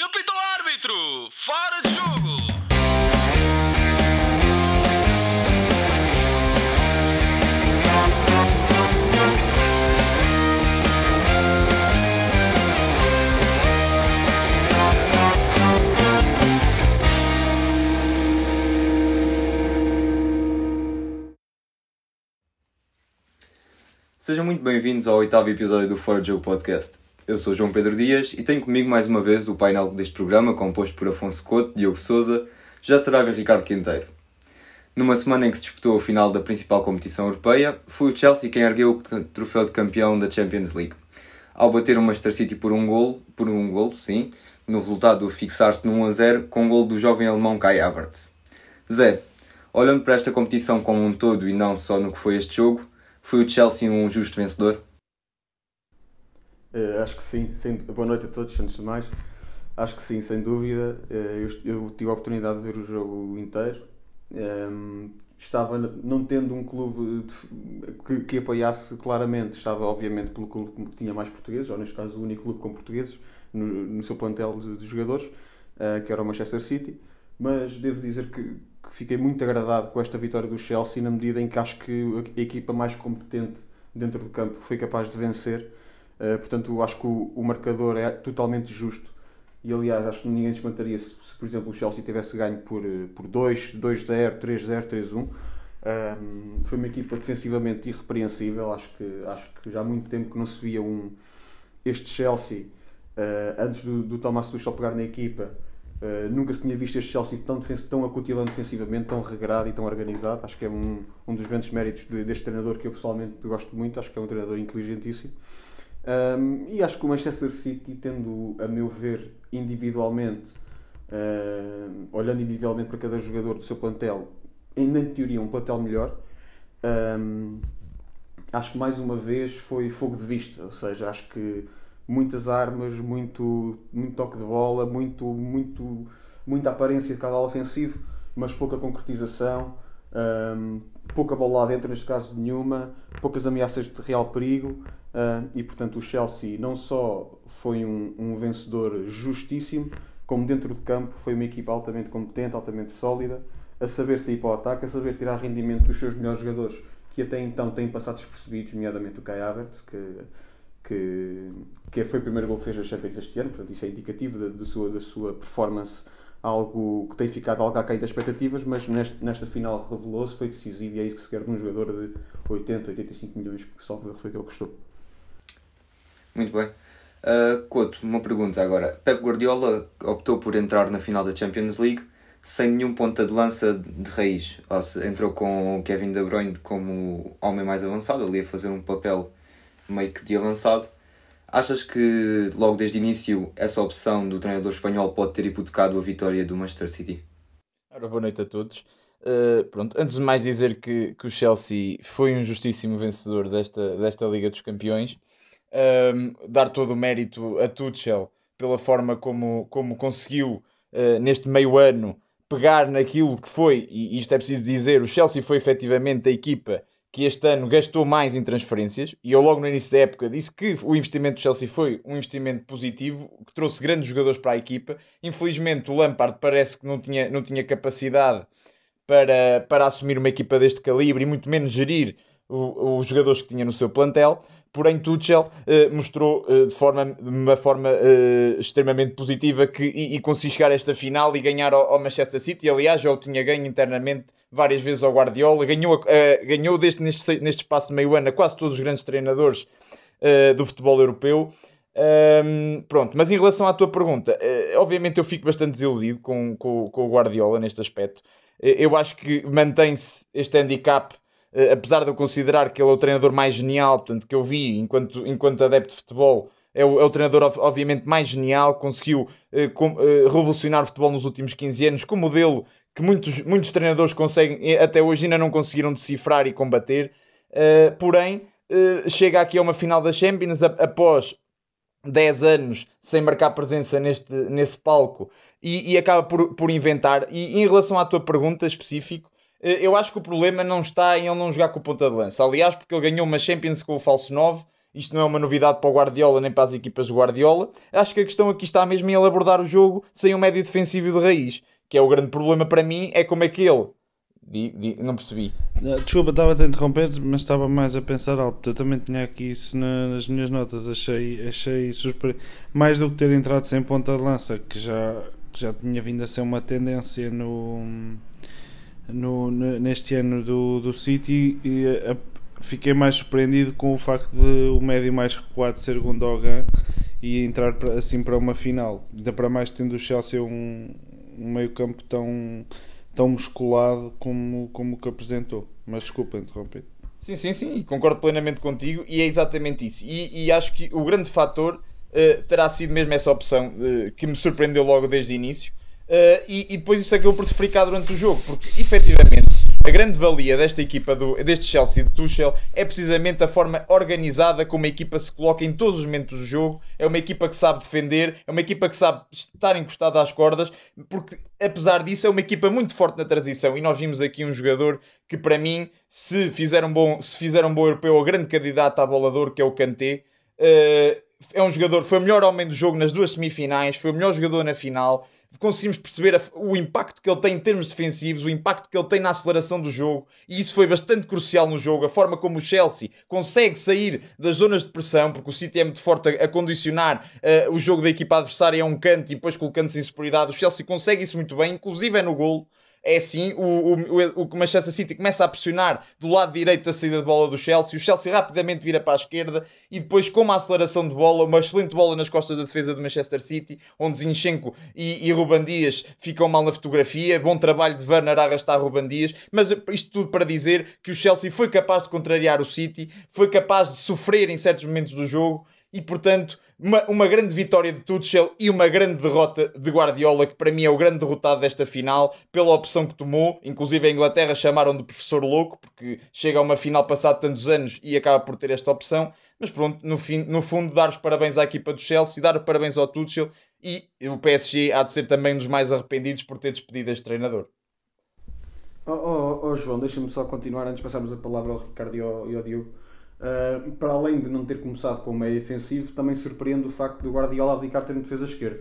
Ele pita o árbitro! Fora de jogo! Sejam muito bem-vindos ao oitavo episódio do Fora de Jogo Podcast. Eu sou João Pedro Dias e tenho comigo mais uma vez o painel deste programa, composto por Afonso Couto, Diogo Souza, Já Saraiva e Ricardo Quinteiro. Numa semana em que se disputou a final da principal competição europeia, foi o Chelsea quem ergueu o troféu de campeão da Champions League. Ao bater o Manchester City por um gol, por um gol, sim, no resultado fixar-se no 1 a 0 com o gol do jovem alemão Kai Havertz. Zé, olhando para esta competição como um todo e não só no que foi este jogo, foi o Chelsea um justo vencedor? Uh, acho que sim. Sem... Boa noite a todos, antes de mais. Acho que sim, sem dúvida. Uh, eu, eu, tive a oportunidade de ver o jogo inteiro. Um, ehm, estava, não tendo um clube de, que, que, apoiasse claramente, estava obviamente pelo clube que tinha mais portugueses, ou neste caso o único clube com portugueses no, no seu plantel de, de jogadores, uh, que era o Manchester City. Mas devo dizer que, que fiquei muito agradado com esta vitória do Chelsea, na medida em que acho que a equipa mais competente dentro do campo foi capaz de vencer Uh, portanto, acho que o, o, marcador é totalmente justo. E aliás, acho que ninguém se espantaria se, se, por exemplo, o Chelsea tivesse ganho por, eh, por 2, 2-0, 3-0, 3-1. Um, foi uma equipa defensivamente irrepreensível. Acho que, acho que já há muito tempo que não se via um, este Chelsea, uh, antes do, do Thomas Tuchel pegar na equipa, uh, nunca se tinha visto este Chelsea tão, tão acutilante defensivamente, tão regrado e tão organizado. Acho que é um, um dos grandes méritos de, deste treinador que eu pessoalmente gosto muito. Acho que é um treinador inteligentíssimo. Um, e acho que o Manchester City, tendo, a meu ver, individualmente, olhando individualmente para cada jogador do seu plantel, em teoria um plantel melhor, um, acho que mais uma vez foi fogo de vista, ou seja, acho que muitas armas, muito, muito toque de bola, muito, muito, muita aparência de cada ofensivo, mas pouca concretização, um, pouca bola lá dentro, neste caso nenhuma, poucas ameaças de real perigo. Uh, e portanto o Chelsea não só foi um, um, vencedor justíssimo, como dentro de campo foi uma equipa altamente competente, altamente sólida, a saber sair para o ataque, a saber tirar rendimento dos seus melhores jogadores, que até então têm passado despercebidos, nomeadamente o Kai Havertz, que, que, que foi o primeiro gol que fez a Champions este ano, portanto isso é indicativo da, da, sua, da sua performance, algo que tem ficado algo aquém das expectativas, mas neste, nesta final revelou-se, foi decisivo e é isso que se quer de um jogador de 80, 85 milhões, que só foi aquilo que custou. Muito bem. Uh, Couto, uma pergunta agora. Pep Guardiola optou por entrar na final da Champions League sem nenhum ponta de lança de raiz. Ou seja, entrou com o Kevin De Bruyne como homem mais avançado, ali a fazer um papel meio que de avançado. Achas que logo desde o início essa opção do treinador espanhol pode ter hipotecado a vitória do Manchester City? Ora, boa noite a todos. Uh, pronto, antes de mais dizer que, que o Chelsea foi um justíssimo vencedor desta, desta Liga dos Campeões um, dar todo o mérito a Tuchel pela forma como, como conseguiu, uh, neste meio ano, pegar naquilo que foi, e isto é preciso dizer, o Chelsea foi efetivamente a equipa que este ano gastou mais em transferências, e eu logo no início da época disse que o investimento do Chelsea foi um investimento positivo, que trouxe grandes jogadores para a equipa. Infelizmente o Lampard parece que não tinha, não tinha capacidade para, para assumir uma equipa deste calibre e muito menos gerir os jogadores que tinha no seu plantel. Porém, Tuchel uh, mostrou uh, de, forma, de uma forma uh, extremamente positiva que, e, e conseguiu chegar a esta final e ganhar ao, ao, Manchester City. Aliás, já o tinha ganho internamente várias vezes ao Guardiola. Ganhou, ganhou deste, neste, neste espaço de meio ano a quase todos os grandes treinadores do futebol europeu. Um, pronto, mas em relação à tua pergunta, obviamente eu fico bastante desiludido com, com, com o Guardiola neste aspecto. eu acho que mantém-se este handicap apesar de eu considerar que ele é o treinador mais genial, portanto, que eu vi enquanto, enquanto adepto de futebol, é o, é o treinador obviamente mais genial, conseguiu uh, com, uh, revolucionar o futebol nos últimos 15 anos, com um modelo que muitos, muitos treinadores conseguem, até hoje ainda não conseguiram decifrar e combater, porém, chega aqui a uma final da Champions após 10 anos sem marcar presença neste, nesse palco e, e acaba por, por inventar. E, em relação à tua pergunta específica, eh, eu acho que o problema não está em ele não jogar com o ponta de lança. Aliás, porque ele ganhou uma Champions com o falso 9 Isto não é uma novidade para o Guardiola nem para as equipas do Guardiola. Acho que a questão aqui está mesmo em ele abordar o jogo sem um médio defensivo de raiz. Que é o grande problema para mim, é como é que ele. Di- di- não percebi. Não, Desculpa, estava a interromper, mas estava mais a pensar alto. Eu também tinha aqui isso na- nas minhas notas. Achei, achei surpre... mais do que ter entrado sem ponta de lança, que já, que já tinha vindo a ser uma tendência no, no, ne- neste ano do, do City. E a- fiquei mais surpreendido com o facto de o médio mais recuado ser Gundogan e entrar assim para uma final. Ainda para mais tendo o Chelsea um, um meio-campo tão tão musculado como, como o que apresentou. Mas desculpa interromper. Sim, sim, sim, concordo plenamente contigo e é exatamente isso. E, e acho que o grande fator eh, terá sido mesmo essa opção eh, que me surpreendeu logo desde o início. Eh, e, e depois isso acabou por se fricar durante o jogo, porque efetivamente a grande valia desta equipa, do, deste Chelsea de Tuchel, é precisamente a forma organizada como a equipa se coloca em todos os momentos do jogo. É uma equipa que sabe defender, é uma equipa que sabe estar encostada às cordas, porque apesar disso é uma equipa muito forte na transição. E nós vimos aqui um jogador que, para mim, se fizer um bom, se fizer um bom europeu, é o grande candidato a bolador, que é o Kanté. Eh, é um jogador, foi o melhor homem do jogo nas duas semifinais, foi o melhor jogador na final. Conseguimos perceber a- o impacto que ele tem em termos defensivos, o impacto que ele tem na aceleração do jogo, e isso foi bastante crucial no jogo. A forma como o Chelsea consegue sair das zonas de pressão, porque o City é muito forte a, a condicionar eh, o jogo da equipa adversária a um canto e depois colocando-se em superioridade. O Chelsea consegue isso muito bem, inclusive é no golo é assim, o, o, o Manchester City começa a pressionar do lado direito da saída de bola do Chelsea, o Chelsea rapidamente vira para a esquerda e depois com uma aceleração de bola, uma excelente bola nas costas da defesa do Manchester City, onde Zinchenko e, e Ruban Dias ficam mal na fotografia, bom trabalho de Werner a arrastar Ruban Dias, mas isto tudo para dizer que o Chelsea foi capaz de contrariar o City, foi capaz de sofrer em certos momentos do jogo e portanto uma, uma grande vitória de Tuchel e uma grande derrota de Guardiola, que para mim é o grande derrotado desta final, pela opção que tomou. Inclusive a Inglaterra chamaram de professor louco, porque chega a uma final passado tantos anos e acaba por ter esta opção. Mas pronto, no, fim, no fundo, dar os parabéns à equipa do Chelsea, dar os parabéns ao Tuchel e o PSG há de ser também um dos mais arrependidos por ter despedido este treinador. Oh, oh, oh, João, deixa-me só continuar antes de passarmos a palavra ao Ricardo e ao, e ao Diogo. Uh, para além de não ter começado com o meio defensivo, também surpreende o facto do Guardiola abdicar ter um defesa esquerda.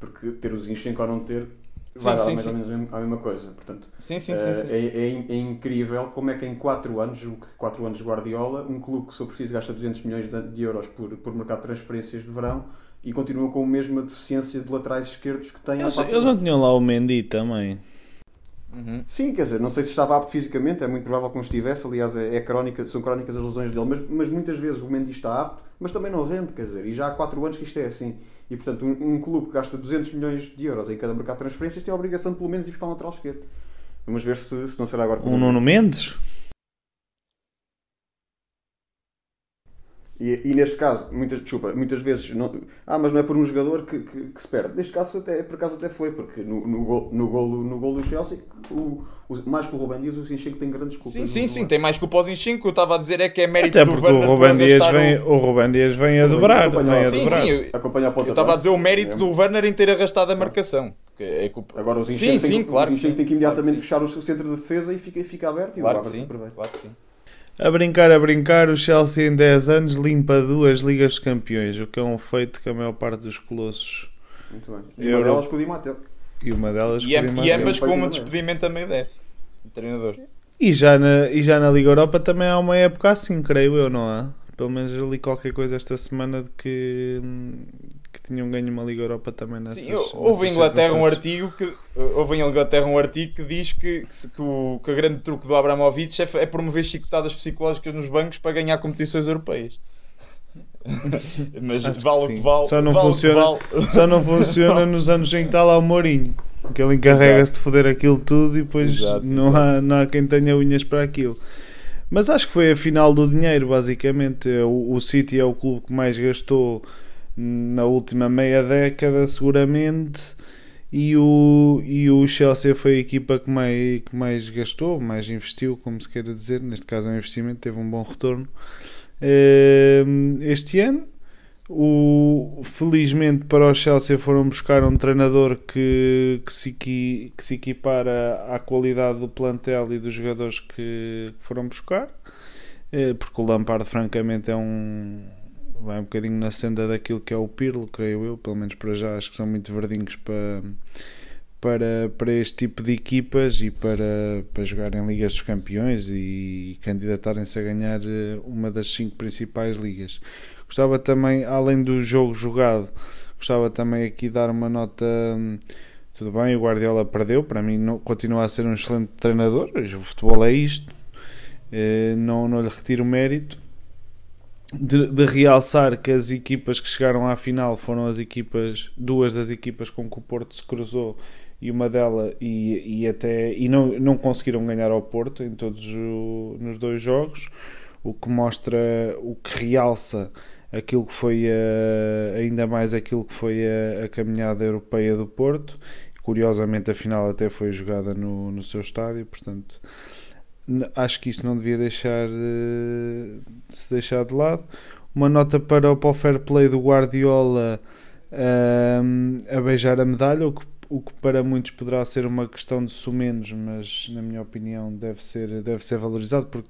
Porque ter o Zinchenko ou não ter vai Sim, dar sim, mais sim. ou menos a mesma coisa. Portanto, Sim, sim, uh, sim. sim. É, é, é incrível como é que em 4 anos, 4 anos de Guardiola, um clube que só precisa gasta 200 milhões de, de euros por, por mercado de transferências de verão e continua com a mesma deficiência de laterais esquerdos que tem Eles, eles não tinham lá o Mendy também. Uhum. Sim, quer dizer, não sei se estava apto fisicamente, é muito provável que não estivesse, aliás, é, é crónica, são crónicas as lesões dele, mas, mas muitas vezes o Mendy está apto, mas também não rende, quer dizer, e já há 4 anos que isto é assim. E portanto, um, um clube que gasta 200 milhões de euros em cada mercado de transferências tem a obrigação de pelo menos ir buscar um lateral esquerdo. Vamos ver se, se não será agora. O Nuno Mendes? E, e neste caso, muitas, desculpa, muitas vezes, não, ah, mas não é por um jogador que, que, que se perde. Neste caso, até, por acaso até foi, porque no, no, gol, no, golo, no golo do Chelsea, o, o, mais que o Rubem Dias, o Zinchenko tem grandes culpas. Sim, sim, sim, tem mais culpa aos Zinchenko. O que eu estava a dizer é que é mérito Até do porque o Werner por Ruben Dias arrastar o- vem, o Ruben Dias vem a O Ruben dobrar. Vem a. Sim, dobrar. sim, eu- Acompanha a ponta Eu estava a dizer o mérito É. do Werner em ter arrastado a marcação. que É culpa... Agora o Zinchenko sim, tem, claro o Zinchenko tem que imediatamente Claro que fechar o seu centro de defesa e fica, fica aberto e Claro o que Havertz sim. super bem. Claro que sim. A brincar, a brincar, o Chelsea em 10 anos limpa duas Ligas de Campeões, o que é um feito que a maior parte dos colossos Muito bem. E Euro- uma delas com o Di Matteo. e uma delas E, com o Di e Matteo. ambas com um despedimento a meio da época. O treinador. E já, na, e já na Liga Europa também há uma época assim, creio eu, não há? Pelo menos eu li qualquer coisa esta semana de que, que tinham ganho uma Liga Europa também nessas Sim, houve em Inglaterra um artigo que houve em Inglaterra um artigo que diz que, que, que o, que o grande truque do Abramovich é, é promover chicotadas psicológicas nos bancos para ganhar competições europeias. Mas Acho vale o sim. que vale. Só não vale funciona- vale. Só não funciona nos anos em que está lá o Mourinho. Que ele encarrega-se de foder aquilo tudo e depois Exato, não, Há, não há quem tenha unhas para aquilo. Mas acho que foi a final do dinheiro, basicamente. O, o City é o clube que mais gastou na última meia década, seguramente. E o, e o Chelsea foi a equipa que mais, que mais gastou, mais investiu, como se queira dizer. Neste caso, é um investimento, teve um bom retorno. Ehm, Este ano, o, felizmente para o Chelsea foram buscar um treinador que, que, se, que se equipara à qualidade do plantel e dos jogadores que foram buscar. eh, porque o Lampard, francamente, é um. Vai um bocadinho na senda daquilo que é o Pirlo, creio eu, pelo menos para já, acho que são muito verdinhos para. Para, para este tipo de equipas e para, para jogar em Ligas dos Campeões e, candidatarem-se a ganhar eh, uma das cinco principais ligas. Gostava também, além do jogo jogado, gostava também aqui dar uma nota. hum, Tudo bem, o Guardiola perdeu, para mim não, continua a ser um excelente treinador. O futebol é isto, eh, não, não lhe retiro mérito. De, de realçar que as equipas que chegaram à final foram as equipas, duas das equipas com que o Porto se cruzou e uma delas e, e até e não, não conseguiram ganhar ao Porto em todos o, nos dois jogos, o que mostra o que realça aquilo que foi a, ainda mais aquilo que foi a, a caminhada europeia do Porto. Curiosamente a final até foi jogada no, no seu estádio, portanto acho que isso não devia deixar eh, se deixar de lado. Uma nota para, o- para o fair play do Guardiola ehm, a beijar a medalha, o que, o que para muitos poderá ser uma questão de sumenos, mas na minha opinião deve ser, deve ser valorizado porque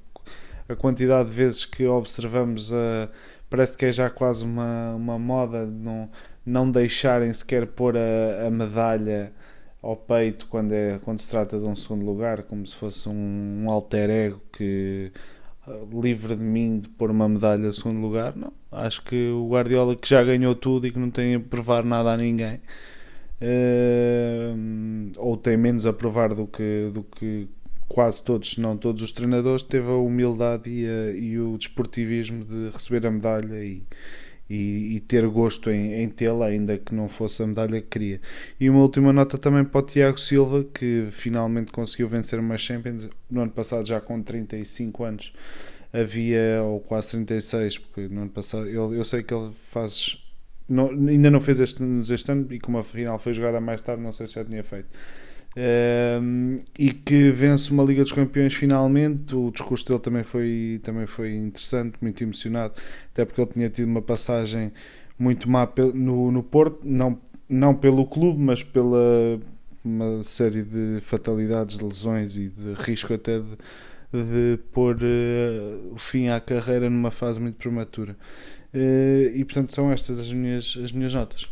a quantidade de vezes que observamos a parece que é já quase uma, uma moda não, não deixarem sequer pôr a, a medalha ao peito quando, é, quando se trata de um segundo lugar, como se fosse um, um alter ego que ah, livre de mim de pôr uma medalha a segundo lugar. Não, acho que o Guardiola que já ganhou tudo e que não tem a provar nada a ninguém. eh, ou tem menos a provar do que, do que quase todos, se não todos os treinadores, teve a humildade e, a- e o desportivismo de receber a medalha e, e, e ter gosto em, em tê-la, ainda que não fosse a medalha que queria. E uma última nota também para o Tiago Silva, que finalmente conseguiu vencer uma Champions no ano passado, já com 35 anos. Havia, ou quase 36, porque no ano passado ele, eu sei que ele faz. Não, ainda não fez este, este ano e como a final foi jogada mais tarde, não sei se já tinha feito. Um, e que vence uma Liga dos Campeões finalmente. O discurso dele também foi, também foi interessante, muito emocionado, até porque ele tinha tido uma passagem muito má no, no Porto, não, não pelo clube, mas pela uma série de fatalidades, de lesões e de risco até de, de pôr eh, o fim à carreira numa fase muito prematura. Eh, e portanto são estas as minhas, as minhas notas.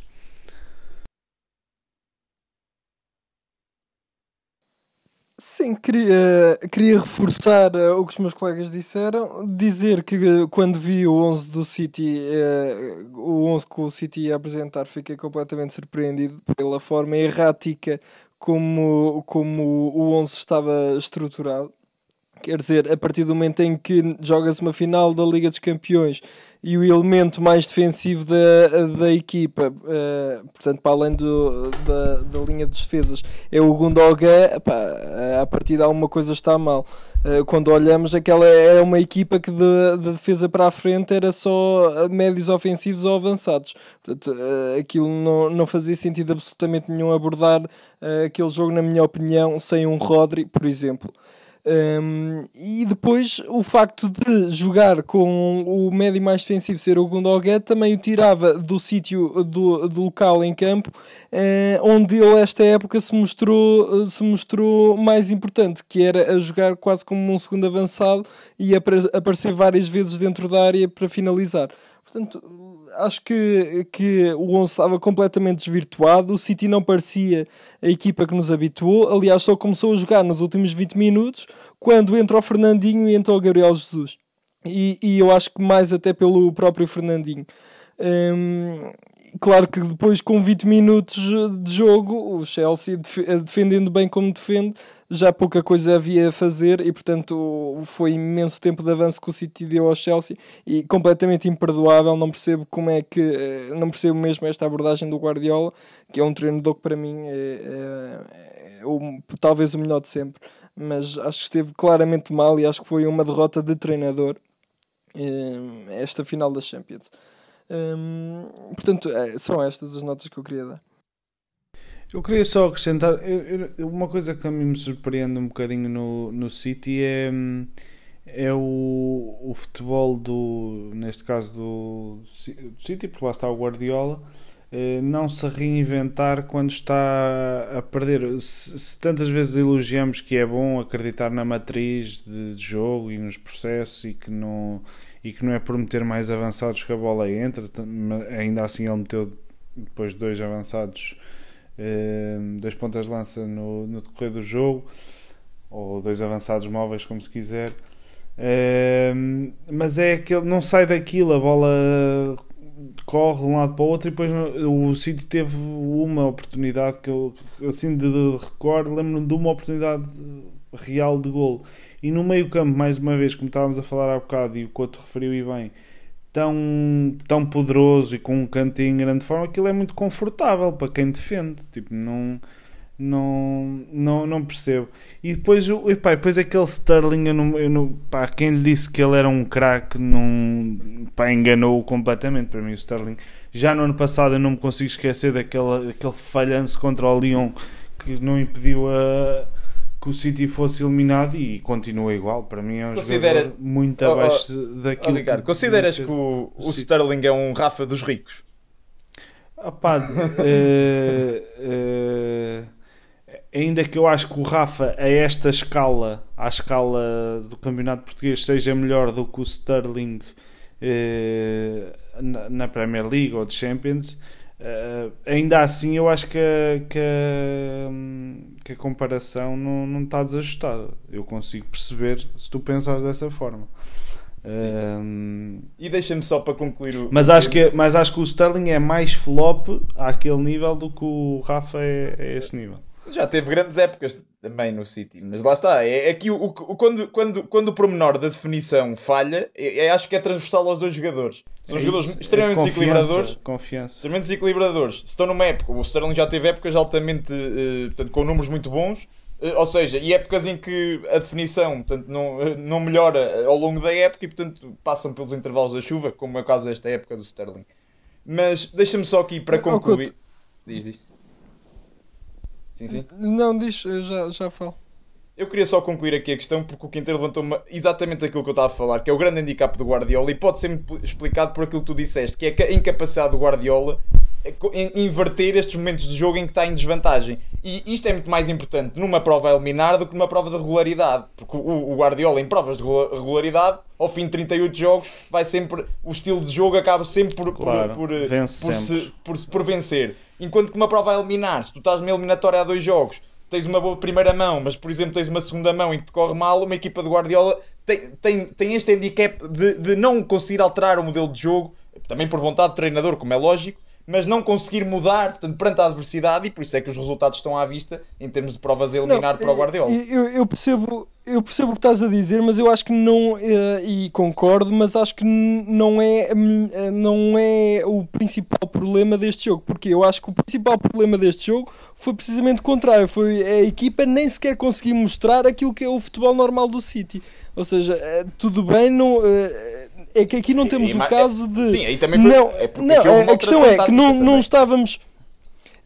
Sim, queria, queria reforçar eh, o que os meus colegas disseram, dizer que eh, quando vi o 11 do City, eh, o 11 que o City ia apresentar, fiquei completamente surpreendido pela forma errática como, como o 11 estava estruturado. Quer dizer, a partir do momento em que jogas uma final da Liga dos Campeões e o elemento mais defensivo da, da equipa, eh, portanto, para além do, da, da linha de defesas, é o Gundogan, pá, a partir de alguma coisa está mal. Eh, quando olhamos, aquela é uma equipa que de, de defesa para a frente era só médios ofensivos ou avançados. Portanto, eh, aquilo não, não fazia sentido absolutamente nenhum abordar eh, aquele jogo, na minha opinião, sem um Rodri, por exemplo. Um, e depois o facto de jogar com o médio mais defensivo ser o Gundogan também o tirava do sítio do, do local em campo eh, onde ele esta época se mostrou, se mostrou mais importante, que era a jogar quase como um segundo avançado e apare- aparecer várias vezes dentro da área para finalizar. Portanto, acho que, que o 11 estava completamente desvirtuado. O City não parecia a equipa que nos habituou. Aliás, só começou a jogar nos últimos 20 minutos, quando entra o Fernandinho e entra o Gabriel Jesus. E, e eu acho que mais até pelo próprio Fernandinho. Hum, claro que depois, com 20 minutos de jogo, o Chelsea def- defendendo bem como defende, já pouca coisa havia a fazer e, portanto, foi imenso tempo de avanço que o City deu ao Chelsea e completamente imperdoável. Não percebo como é que. eh, Não percebo mesmo esta abordagem do Guardiola, que é um treinador que para mim é, é- é talvez o melhor de sempre. Mas acho que esteve claramente mal e acho que foi uma derrota de treinador eh, esta final da Champions. Hum, portanto, é, são estas as notas que eu queria dar. Eu queria só acrescentar eu- eu- uma coisa que a mim me surpreende um bocadinho no, no City é, é o, o futebol do, neste caso do, do City, porque lá está o Guardiola, eh, não se reinventar quando está a perder. Se, se tantas vezes elogiamos que é bom acreditar na matriz de, de jogo e nos processos e que não e que não é por meter mais avançados que a bola entra, ainda assim ele meteu depois dois avançados, eh, dois pontas de lança no, no decorrer do jogo, ou dois avançados móveis, como se quiser. Eh, mas é aquele, não sai daquilo, a bola corre de um lado para o outro e depois o City teve uma oportunidade que eu assim de, de recordo, lembro-me de uma oportunidade real de golo e no meio campo, mais uma vez, como estávamos a falar há bocado e o Couto referiu e bem, tão, tão poderoso e com um cantinho em grande forma, aquilo é muito confortável para quem defende. Tipo, não, não, não, não percebo. E depois, epá, depois aquele Sterling, eu não, eu não, pá, quem lhe disse que ele era um craque, enganou-o completamente. Para mim, o Sterling, já no ano passado, eu não me consigo esquecer daquele, daquele falhanço contra o Lyon que não impediu a, que o City fosse eliminado e continua igual. Para mim, é um Considera- jogador muito Oh, oh, abaixo Ó, daquilo Ricardo, que consideras que o, o. Sterling é um Rafa dos ricos? Opá, eh, eh, ainda que eu acho que o Rafa, a esta escala, à escala do Campeonato Português, seja melhor do que o Sterling eh, na, na Premier League ou de Champions, eh, ainda assim eu acho que a, que a, que a comparação não, não está desajustada. Eu consigo perceber se tu pensares dessa forma. Eh, E deixa-me só para concluir o. mas acho, que, mas acho que o Sterling é mais flop àquele nível do que o Rafa é a esse nível. Já teve grandes épocas também no City, mas lá está. É, é que o, o- quando, quando, quando o pormenor da definição falha, é, é- acho que é transversal aos dois jogadores. São É jogadores isso, extremamente confiança, desequilibradores. Confiança. Extremamente desequilibradores. Se estão numa época, o Sterling já teve épocas altamente, eh, portanto, com números muito bons, eh, ou seja, e épocas em que a definição portanto, não, eh, não melhora ao longo da época e, portanto, passam pelos intervalos da chuva, como é o caso desta época do Sterling. Mas deixa-me só aqui para concluir. Diz, diz. Sim, sim. Não, diz, eu já, já falo. Eu queria só concluir aqui a questão porque o Quinteiro levantou exatamente aquilo que eu estava a falar, que é o grande handicap do Guardiola e pode ser explicado por aquilo que tu disseste, que é a incapacidade do Guardiola inverter estes momentos de jogo em que está em desvantagem. E isto é muito mais importante numa prova a eliminar do que numa prova de regularidade. Porque o, Guardiola, em provas de regula- regularidade, ao fim de 38 jogos, vai sempre. O estilo de jogo acaba sempre por, por- Claro, por, por, se, por, se- por vencer. Enquanto que uma prova a eliminar, se tu estás numa eliminatória a dois jogos, tens uma boa primeira mão, mas por exemplo tens uma segunda mão e que te corre mal, uma equipa de Guardiola tem, tem, tem este handicap de, de não conseguir alterar o modelo de jogo, também por vontade do treinador, como é lógico, mas não conseguir mudar portanto, perante a adversidade e por isso é que os resultados estão à vista em termos de provas a eliminar para o Guardiola. Eu, eu percebo, eu percebo o que estás a dizer, mas eu acho que não, eh, e concordo, mas acho que não é, eh, não é o principal problema deste jogo. Porque eu acho que o principal problema deste jogo foi precisamente o contrário. Foi a equipa nem sequer conseguir mostrar aquilo que é o futebol normal do City. Ou seja, eh, tudo bem, não, eh, é que aqui não temos E o caso de. Sim, aí também não, é porque não uma a questão é que não, não estávamos.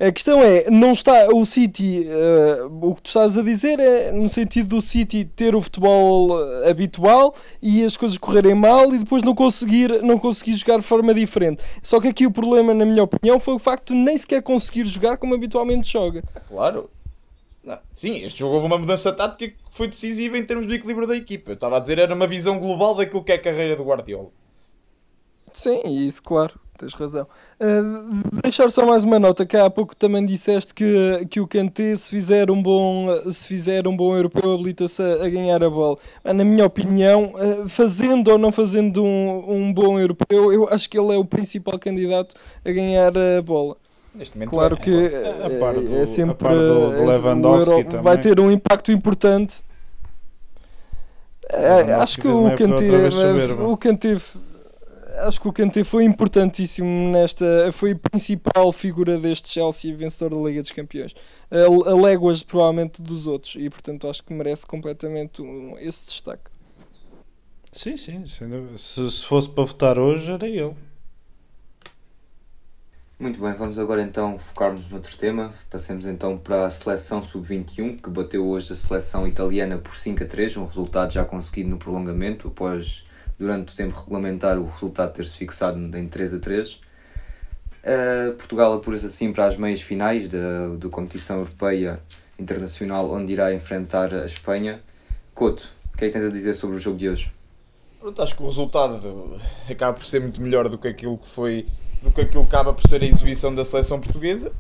A questão é, não está o City, eh, o que tu estás a dizer é no sentido do City ter o futebol eh, habitual e as coisas correrem mal e depois não conseguir, não conseguir jogar de forma diferente. Só que aqui o problema, na minha opinião, foi o facto de nem sequer conseguir jogar como habitualmente joga. Claro. Não, Sim, este jogo houve uma mudança tática que foi decisiva em termos do equilíbrio da equipa. Eu estava a dizer, era uma visão global daquilo que é a carreira do Guardiola. Sim, isso, claro, tens razão. Uh, deixar só mais uma nota, que há pouco também disseste que, que o Kanté, se fizer um bom, se fizer um bom europeu, habilita-se a, a ganhar a bola. Ah, Na minha opinião, uh, fazendo ou não fazendo um, um bom europeu, eu acho que ele é o principal candidato a ganhar a bola. Neste momento, Claro é. que A par é, do- é a sempre par do- do é- o Lewandowski Euro também. vai ter um impacto importante. É, acho que o Kanté, o Kanté, acho que o Kanté foi importantíssimo nesta, foi a principal figura deste Chelsea vencedor da Liga dos Campeões, a, a léguas provavelmente dos outros e portanto acho que merece completamente um- esse destaque. Sim, sim. Se, se fosse para votar hoje, era ele. Muito bem, vamos agora então focar-nos noutro tema. Passemos então para a seleção sub-21, que bateu hoje a seleção italiana por 5 a 3, um resultado já conseguido no prolongamento, após, durante o tempo regulamentar, o resultado ter-se fixado em 3 a 3. Uh, Portugal apura-se assim para as meias finais da, da competição europeia internacional, onde irá enfrentar a Espanha. Couto, o que é que tens a dizer sobre o jogo de hoje? Pronto, acho que o resultado acaba por ser muito melhor do que aquilo que foi, do que aquilo que acaba por ser a exibição da seleção portuguesa.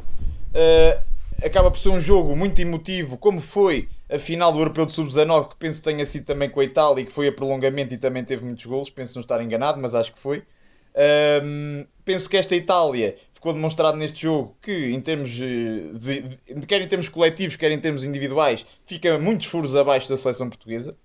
Uh, acaba por ser um jogo muito emotivo, como foi a final do Europeu de Sub-19, que penso tenha sido também com a Itália, e que foi a prolongamento e também teve muitos golos, penso não estar enganado, mas acho que foi. Um, penso que esta Itália ficou demonstrado neste jogo que, em termos de, de, quer em termos coletivos, quer em termos individuais, fica muitos furos abaixo da seleção portuguesa.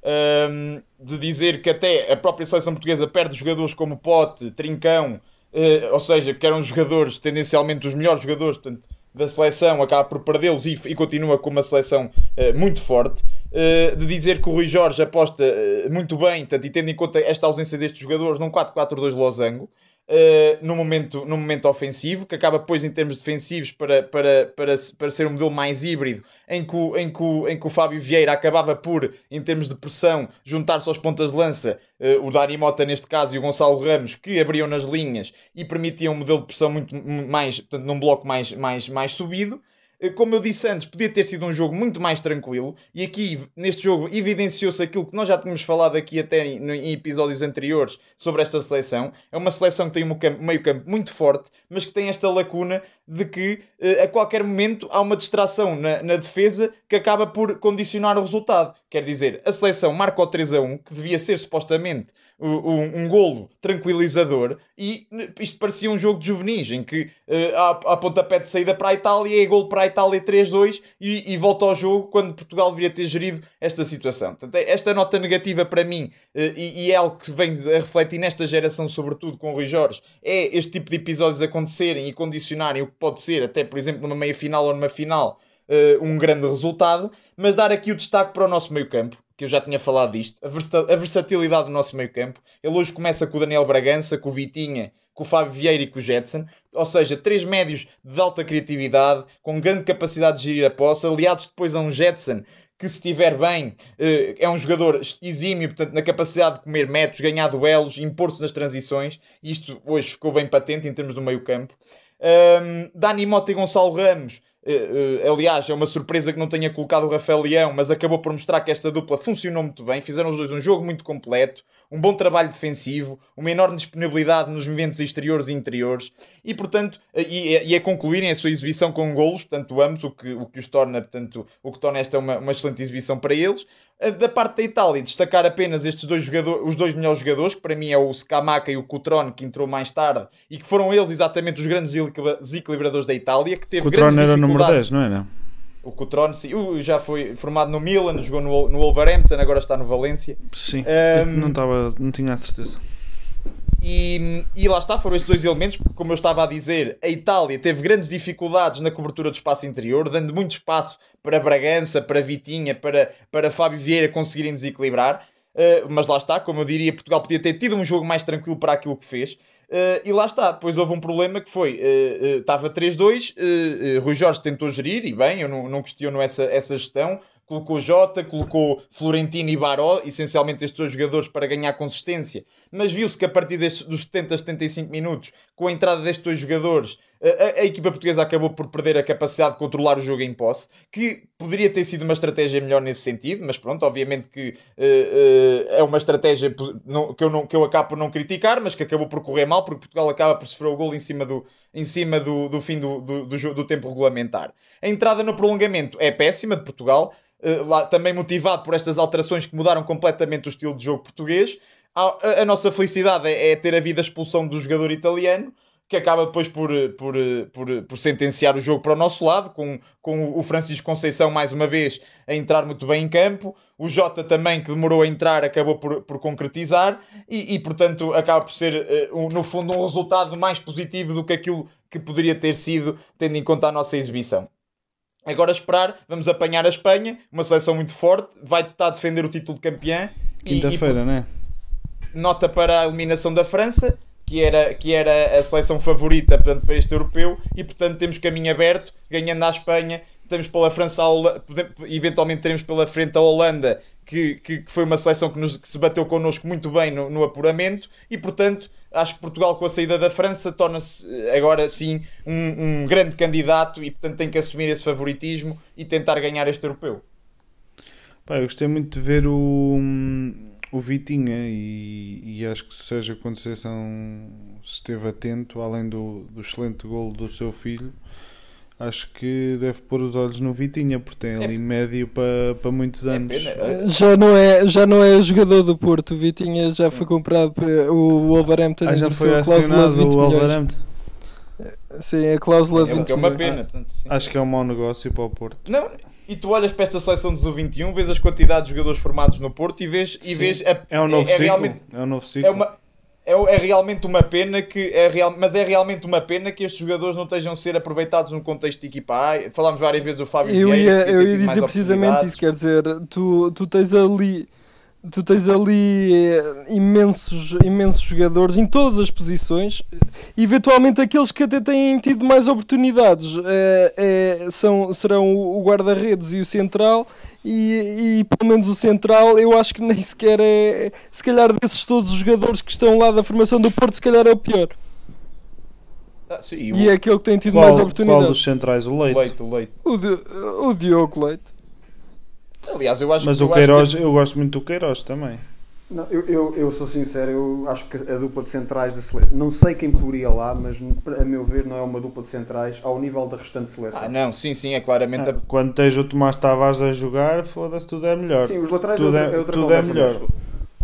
Um, de dizer que até a própria seleção portuguesa perde jogadores como Pote, Trincão, uh, ou seja, que eram jogadores tendencialmente os melhores jogadores, portanto, da seleção acaba por perdê-los e, e, continua com uma seleção uh, muito forte. Uh, de dizer que o Rui Jorge aposta muito bem, portanto, e tendo em conta esta ausência destes jogadores, num 4-4-2 losango, uh, no, momento, no momento ofensivo, que acaba depois em termos defensivos para, para, para, para ser um modelo mais híbrido, em que, o, em, que o, em que o Fábio Vieira acabava por, em termos de pressão, juntar-se aos pontas de lança, uh, o Dari Mota neste caso e o Gonçalo Ramos, que abriam nas linhas e permitiam um modelo de pressão muito mais, portanto, num bloco mais, mais, mais subido. Eh, como eu disse antes, podia ter sido um jogo muito mais tranquilo. E aqui, neste jogo, evidenciou-se aquilo que nós já tínhamos falado aqui até em, episódios anteriores sobre esta seleção. É uma seleção que tem um meio campo muito forte, mas que tem esta lacuna de que eh, a qualquer momento há uma distração na, na defesa que acaba por condicionar o resultado. Quer dizer, a seleção marca o 3 a 1, que devia ser supostamente um, um golo tranquilizador, e isto parecia um jogo de juvenis, em que uh, há, há pontapé de saída para a Itália, é golo para a Itália 3-2 e, e, volta ao jogo quando Portugal deveria ter gerido esta situação. Portanto, é esta nota negativa para mim, uh, e, e, é algo que vem a refletir nesta geração, sobretudo com o Rui Jorge, é este tipo de episódios acontecerem e condicionarem o que pode ser, até por exemplo, numa meia final ou numa final, uh, um grande resultado, mas dar aqui o destaque para o nosso meio campo, que eu já tinha falado disto, a, versatilidade do nosso meio campo. Ele hoje começa com o Daniel Bragança, com o Vitinha, com o Fábio Vieira e com o Jetson, ou seja, três médios de alta criatividade, com grande capacidade de gerir a posse, aliados depois a um Jetson que se estiver bem eh, é um jogador exímio, portanto, na capacidade de comer metros, ganhar duelos, impor-se nas transições, isto hoje ficou bem patente em termos do meio campo. Um, Dani Mota e Gonçalo Ramos aliás, é uma surpresa que não tenha colocado o Rafael Leão, mas acabou por mostrar que esta dupla funcionou muito bem. Fizeram os dois um jogo muito completo, um bom trabalho defensivo, uma enorme disponibilidade nos movimentos exteriores e interiores e, portanto, uh, e, e a concluírem a sua exibição com golos, portanto, ambos, o que, o que os torna, portanto, o que torna esta uma, uma excelente exibição para eles. Da parte da Itália, destacar apenas estes dois jogadores, os dois melhores jogadores, que para mim é o Scamacca e o Cutrone, que entrou mais tarde, e que foram eles exatamente os grandes desequilibradores da Itália, que teve Cutrone era o número 10, não era? O Cutrone, sim, já foi formado no Milan, jogou no, no Wolverhampton, agora está no Valência. Sim, um, não, estava, não tinha a certeza. E, e, lá está, foram estes dois elementos, porque, como eu estava a dizer, a Itália teve grandes dificuldades na cobertura do espaço interior, dando muito espaço para Bragança, para Vitinha, para, para Fábio Vieira conseguirem desequilibrar. Uh, mas lá está, como eu diria, Portugal podia ter tido um jogo mais tranquilo para aquilo que fez. Uh, e lá está, depois houve um problema que foi, uh, estava 3-2, Rui Jorge tentou gerir, e bem, eu não, não questiono essa, essa gestão, colocou Jota, colocou Florentino e Baró, essencialmente estes dois jogadores para ganhar consistência, mas viu-se que a partir destes, dos 70 a 75 minutos, com a entrada destes dois jogadores, a, a, equipa portuguesa acabou por perder a capacidade de controlar o jogo em posse, que poderia ter sido uma estratégia melhor nesse sentido, mas pronto, obviamente que uh, uh, é uma estratégia que eu, não, que eu acabo por não criticar, mas que acabou por correr mal, porque Portugal acaba por sofrer o gol em cima do, em cima do, do fim do, do, do, do tempo regulamentar. A entrada no prolongamento é péssima de Portugal, lá, também motivado por estas alterações que mudaram completamente o estilo de jogo português. A, a, a nossa felicidade é, é ter havido a expulsão do jogador italiano, que acaba depois por, por, por, por sentenciar o jogo para o nosso lado, com, com o Francisco Conceição mais uma vez a entrar muito bem em campo, o Jota também que demorou a entrar acabou por, por concretizar e, e portanto acaba por ser eh, no fundo um resultado mais positivo do que aquilo que poderia ter sido tendo em conta a nossa exibição. Agora esperar, vamos apanhar a Espanha, uma seleção muito forte, vai tentar defender o título de campeã. Quinta-feira, né? Nota para a eliminação da França que era, que era a seleção favorita portanto, para este europeu e, portanto, temos caminho aberto, ganhando à Espanha, temos pela França, a eventualmente teremos pela frente a Holanda, que, que, que foi uma seleção que, nos- que se bateu connosco muito bem no, no apuramento, e portanto acho que Portugal, com a saída da França, torna-se eh, agora sim um, um grande candidato e portanto tem que assumir esse favoritismo e tentar ganhar este europeu. Eu gostei muito de ver o, o Vitinha e, e acho que seja a Conceição esteve atento, além do, do excelente golo do seu filho, acho que deve pôr os olhos no Vitinha, porque tem ali médio para, para muitos É anos. eh, Já não é, já não é jogador do Porto. O Vitinha já foi comprado o Wolverhampton. Ah, já foi a cláusula de acionado 20 o. Wolverhampton. Sim, a cláusula de É, o 20 que é uma pena. portanto. Acho que é um mau negócio para o Porto. Não, e tu olhas para esta seleção dos U21, vês as quantidades de jogadores formados no Porto e vês, e vês a- É um novo é ciclo. realmente É um novo é, ciclo. uma, é, é realmente uma pena que é real, mas é realmente uma pena que estes jogadores não estejam a ser aproveitados no contexto de equipa A. Falámos várias vezes do Fábio Eu Vieira, ia, eu ia dizer precisamente isso, quer dizer, tu, tu tens ali tu tens ali eh, imensos, imensos jogadores em todas as posições, eventualmente aqueles que até têm tido mais oportunidades eh, eh, são, serão o guarda-redes e o central, e, e pelo menos o central eu acho que nem sequer é, se calhar desses todos os jogadores que estão lá da formação do Porto, se calhar é o pior, Ah, sim, e o, é aquele que tem tido Qual, mais qual oportunidades. dos centrais? O o Leite. Leite, o Leite. O, Di- o Diogo Leite. Aliás, eu acho Mas que- o Queiroz, que- eu gosto muito do Queiroz também. Não, eu, eu, eu sou sincero, eu acho que a dupla de centrais da seleção. Não sei quem poderia lá, mas a meu ver não é uma dupla de centrais ao nível da restante seleção. Ah, não, sim, sim, é claramente. a- Ah, Quando tens o Tomás Tavares a jogar, foda-se, tudo é melhor. Sim, os laterais Tudo é, é- outra- é tudo é melhor. mas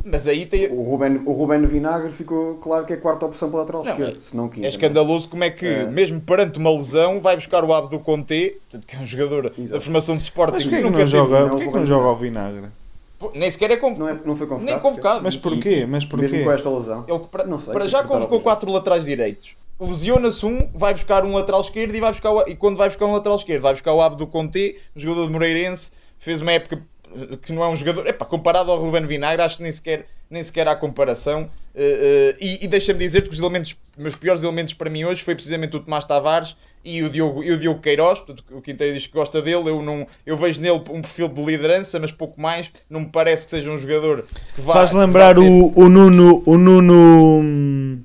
Mas aí tem. O Ruben, o Ruben Vinagre ficou claro que é a quarta opção para o lateral Não, esquerdo, se não quinta. É escandaloso como é que, É. mesmo perante uma lesão, vai buscar o Abdo Conte, portanto, que é um jogador da Exato. formação de Sporting Mas que porquê que nunca não teve- joga, não, porquê que o não joga ao vinagre? Nem sequer é convocado. Não, é, não foi convocado. Nem convocado. Mas E- porquê? Mas porquê? Mesmo com esta lesão. Ele, para, Não sei, para já convocou quatro laterais direitos. Lesiona-se um, vai buscar um lateral esquerdo e, vai buscar o- e quando vai buscar um lateral esquerdo, vai buscar o Abdo Conte, jogador de Moreirense, fez uma época que não é um jogador. Epá, comparado ao Ruben Vinagre, acho que nem sequer, nem sequer há comparação. Eh, eh, e e deixa-me dizer que os elementos, meus piores elementos para mim hoje foi precisamente o Tomás Tavares e o Diogo, e o Diogo Queiroz. Portanto, o Quinteiro diz que gosta dele. Eu, não, eu vejo nele um perfil de liderança, mas pouco mais. Não me parece que seja um jogador que vá. Faz lembrar ter- o, o Nuno. O Nuno. hum,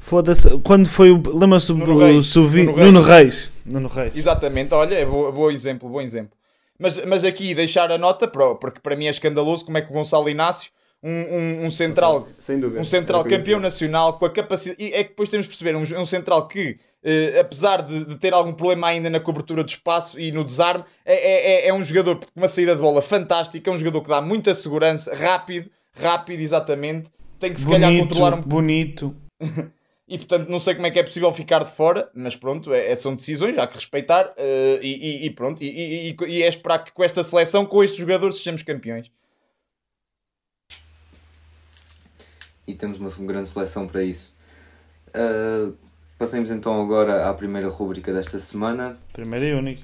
Foda-se. Quando foi o. Lembra-se Nuno do Reis. Suvi- Nuno Nuno Reis. Reis. Nuno Reis. Exatamente, olha, é bom, bom exemplo, bom exemplo. Mas, mas aqui deixar a nota, porque para mim é escandaloso como é que o Gonçalo Inácio, um, um, um central, Sem dúvida. um central campeão nacional, com a capacidade. E é que depois temos de perceber, um, um central que, eh, apesar de, de ter algum problema ainda na cobertura do espaço e no desarme, é, é, é- é um jogador com uma saída de bola fantástica, é um jogador que dá muita segurança, rápido, rápido, exatamente. Tem que se calhar controlar um bonito, bonito. e portanto não sei como é que é possível ficar de fora, mas pronto, é, é- são decisões, há que respeitar eh, e, e- e pronto, e, e- e- e é esperar que com esta seleção, com estes jogadores, sejamos campeões. E temos uma grande seleção para isso. Uh, passemos então agora à primeira rúbrica desta semana. Primeiro e único.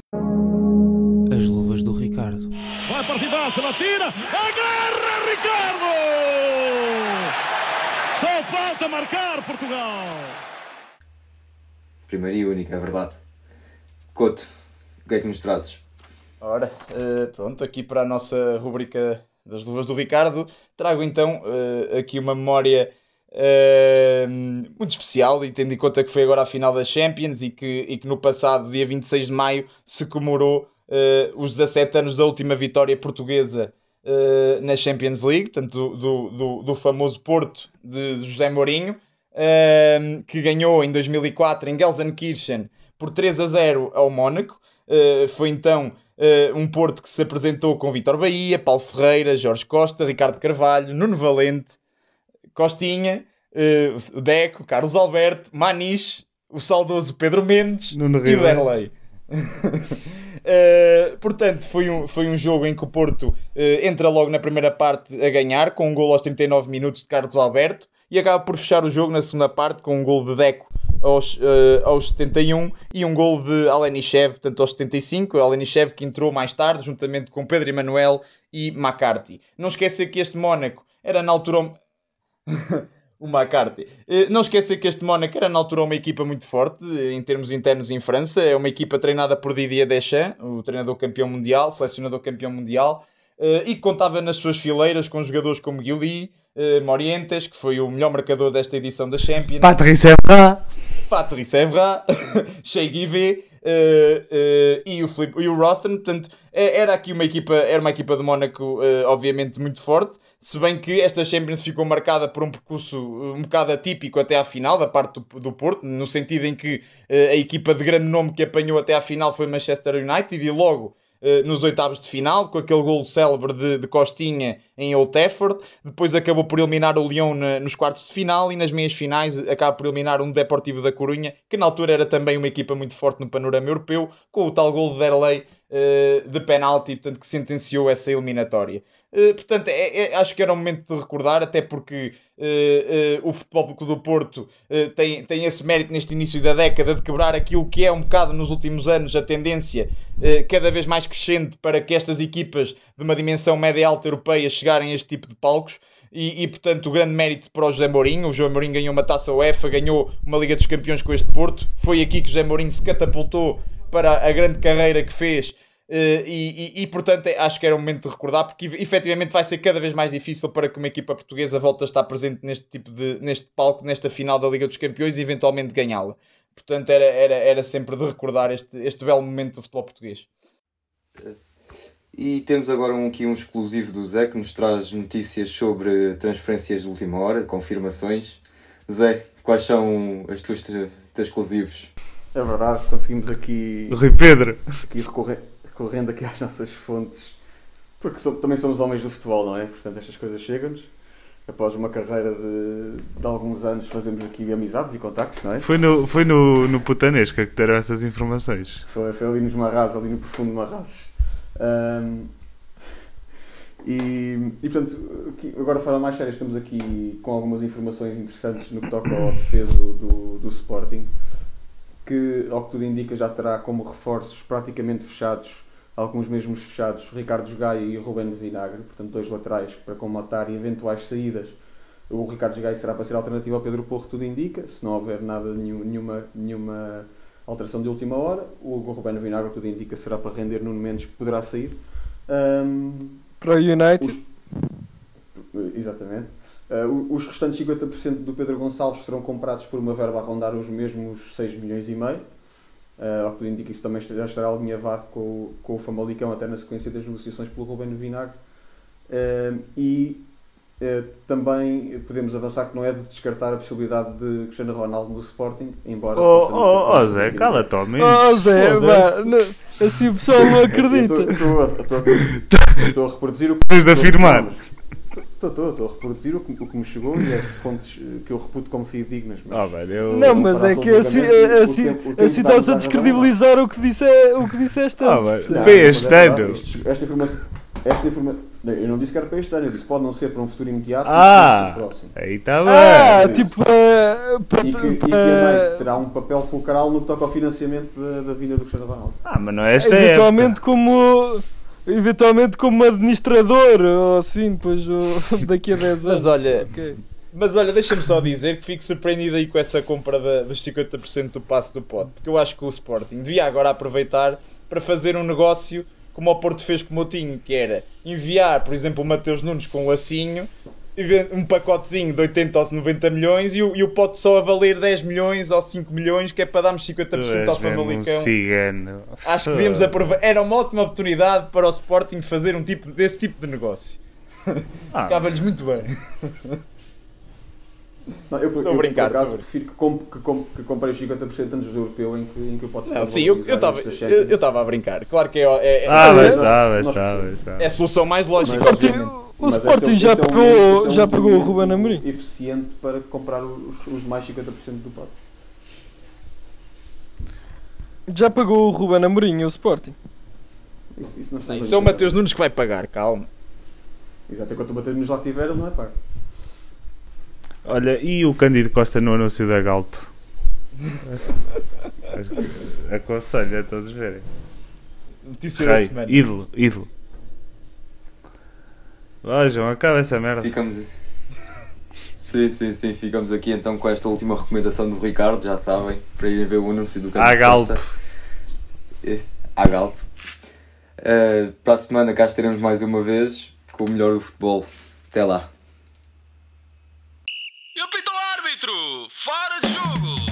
As luvas do Ricardo. Vai partidaça, ela tira, agarra Ricardo! Só falta marcar Portugal! Primeira e única, é verdade. Couto, o que é que nos trazes? Ora, eh, pronto, aqui para a nossa rubrica das luvas do Ricardo, trago então eh, aqui uma memória eh, muito especial, e tendo em conta que foi agora a final da Champions e que, e que no passado, dia 26 de maio, se comemorou eh, os 17 anos da última vitória portuguesa na Champions League, portanto, do, do, do, famoso Porto de José Mourinho, que ganhou em 2004 em Gelsenkirchen por 3 a 0 ao Mónaco. Foi então um Porto que se apresentou com Vitor Bahia, Paulo Ferreira, Jorge Costa, Ricardo Carvalho, Nuno Valente, Costinha, eh, o Deco, Carlos Alberto, Maniche, o saudoso Pedro Mendes Nuno e o. Derlei. Eh, portanto, foi um, foi um jogo em que o Porto eh, entra logo na primeira parte a ganhar, com um gol aos 39 minutos de Carlos Alberto, e acaba por fechar o jogo na segunda parte com um gol de Deco aos, eh, aos 71 e um gol de Alenichev, portanto aos 75. Alenichev que entrou mais tarde, juntamente com Pedro Emanuel e McCarthy. Não esquecer que este Mónaco era na altura o- McCarthy. Eh, Não esquecer que este Mónaco era na altura uma equipa muito forte eh, em termos internos em França. É uma equipa treinada por Didier Deschamps, o treinador campeão mundial, selecionador campeão mundial, e que contava nas suas fileiras com jogadores como Guilhy, eh, Morientes, que foi o melhor marcador desta edição da Champions. Patrice Evra. Patrice Evra, Shea Givet eh, eh, e o, Filipe- e o Rothen. Portanto, eh, era aqui uma equipa, era uma equipa de Mónaco, eh, obviamente, muito forte. Se bem que esta Champions ficou marcada por um percurso eh, um bocado atípico até à final, da parte do, do Porto, no sentido em que eh, a equipa de grande nome que apanhou até à final foi Manchester United e logo eh, nos oitavos de final, com aquele gol célebre de, de Costinha em Old Trafford. Depois acabou por eliminar o Lyon na- nos quartos de final e nas meias finais acaba por eliminar um Deportivo da Corunha, que na altura era também uma equipa muito forte no panorama europeu, com o tal gol de Derlei eh, de penalti, portanto, que sentenciou essa eliminatória. Eh, portanto, é- é- acho que era um momento de recordar, até porque eh, eh, o Futebol Clube do Porto eh, tem, tem esse mérito neste início da década de quebrar aquilo que é um bocado nos últimos anos a tendência eh, cada vez mais crescente para que estas equipas de uma dimensão média e alta europeia chegarem a este tipo de palcos. E, e, portanto, o grande mérito para o José Mourinho. O José Mourinho ganhou uma taça UEFA, ganhou uma Liga dos Campeões com este Porto. Foi aqui que o José Mourinho se catapultou para a grande carreira que fez. Eh, e, e- e, portanto, é- acho que era um momento de recordar, porque efetivamente vai ser cada vez mais difícil para que uma equipa portuguesa volte a estar presente neste tipo de neste palco, nesta final da Liga dos Campeões e eventualmente ganhá-la. Portanto, era, era, era sempre de recordar este, este belo momento do futebol português. E temos agora um, aqui um exclusivo do Zé que nos traz notícias sobre transferências de última hora, confirmações. Zé, quais são os teus, teus exclusivos? É verdade, conseguimos aqui, Rui Pedro. aqui recorrer, recorrendo aqui às nossas fontes, porque so- também somos homens do futebol, não é? Portanto, estas coisas chegam-nos. Após uma carreira de, de alguns anos, fazemos aqui amizades e contactos, não é? Foi no, foi no, no Putanesca que deram essas informações. Foi, foi ali nos Marrazes, ali no profundo de Marrazes. Ahm, e, e portanto, agora de forma mais séria, estamos aqui com algumas informações interessantes no que toca ao defeso do, do Sporting, que, ao que tudo indica, já terá como reforços praticamente fechados, alguns mesmos fechados, Ricardo Gaia e Ruben Vinagre, portanto, dois laterais para colmatar eventuais saídas. O Ricardo Gaia será para ser alternativa ao Pedro Porro, tudo indica, se não houver nada, nenhum- nenhuma, nenhuma alteração de última hora. O Ruben Vinagre, tudo indica, será para render Nuno Mendes, que poderá sair. Ahm, Para o United. os- exatamente. O- os restantes 50% do Pedro Gonçalves serão comprados por uma verba a rondar os mesmos 6 milhões e meio. Uh, ao que tudo indica, isso também já estará alinhavado com, o- com o Famalicão, até na sequência das negociações pelo Ruben Vinagre. Uh, e uh, também podemos avançar que não é de descartar a possibilidade de Cristiano Ronaldo no Sporting, embora. Oh, oh, oh Zé, ao menos. Oh Zé, assim o pessoal não É assim, acredita. estou a reproduzir o que. Tens de afirmar. Estou, estou, estou a reproduzir o que, o que me chegou e é de fontes eh, que eu reputo como fidedignas. Mas... Ah, velho, eu... Não, mas é que assim, o assim, assim estás a descredibilizar o que, disse, o que disseste Ah, antes. velho. Não, Para mas é este ano. Esta informação. Esta informa... não, Eu não disse que era para este ano, eu disse pode não ser para um futuro imediato, mas Ah, para o próximo. aí está Ah, bem. tipo, eh, para, E que, e que a MEI terá um papel fulcral no que toca ao financiamento da, da vinda do Cristiano Ronaldo. Ah, mas não é esta eventualmente época. como eventualmente como administrador ou assim, depois o- daqui a 10 anos. Mas olha, Ok. Mas olha, deixa-me só dizer que fico surpreendido aí com essa compra da- dos 50% do passe do pote, porque eu acho que o Sporting devia agora aproveitar para fazer um negócio como o Porto fez com o Moutinho, que era enviar, por exemplo, o Mateus Nunes com o Lacinho, ven- um pacotezinho de 80 ou 90 milhões e o, e o pote só a valer 10 milhões ou 5 milhões, que é para darmos Tu 50% és ao um Famalicão. cigano. Acho que devíamos aproveitar. Era uma ótima oportunidade para o Sporting fazer um tipo, desse tipo de negócio. Ah, Ficava-lhes muito bem. Não, eu, eu, brincar, por acaso, prefiro que, comp, que, comp, que comprei os 50% antes do europeu em que, em que eu posso Não, sim, eu estava eu, eu estava a brincar. Claro que é, é, é, Ah, É, mas está, mas está, mas está. é a solução mais lógica. Sporting, obviamente. o Sporting já pegou, já pegou o Ruben Amorim. eficiente para comprar os, os mais 50% do pote. Já pagou o Ruben Amorim, o Sporting. Isso, isso não está Isso é o. Mateus Nunes que vai pagar, calma. Exato, enquanto o Mateus nos lá tiver, ele não é pago. Olha, e o Cândido Costa no anúncio da Galp? Aconselho a todos verem. Notícia da semana. ídolo, ídolo. Vá, João, acaba essa merda. Ficamos. Sim, sim, sim. Ficamos aqui então com esta última recomendação do Ricardo, já sabem, para irem ver o anúncio do Canto Galp. Costa. É, À Galp. Eh, para a semana cá estaremos mais uma vez com o melhor do futebol. Até lá árbitro, fora de jogo!